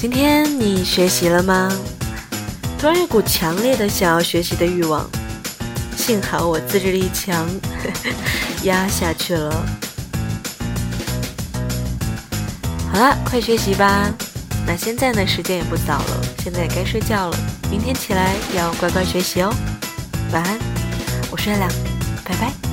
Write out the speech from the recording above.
今天你学习了吗？突然一股强烈的想要学习的欲望，幸好我自制力强，呵 呵压下去了。好了，快学习吧。那现在呢？时间也不早了，现在也该睡觉了。明天起来要乖乖学习哦。晚安，我睡了，拜拜。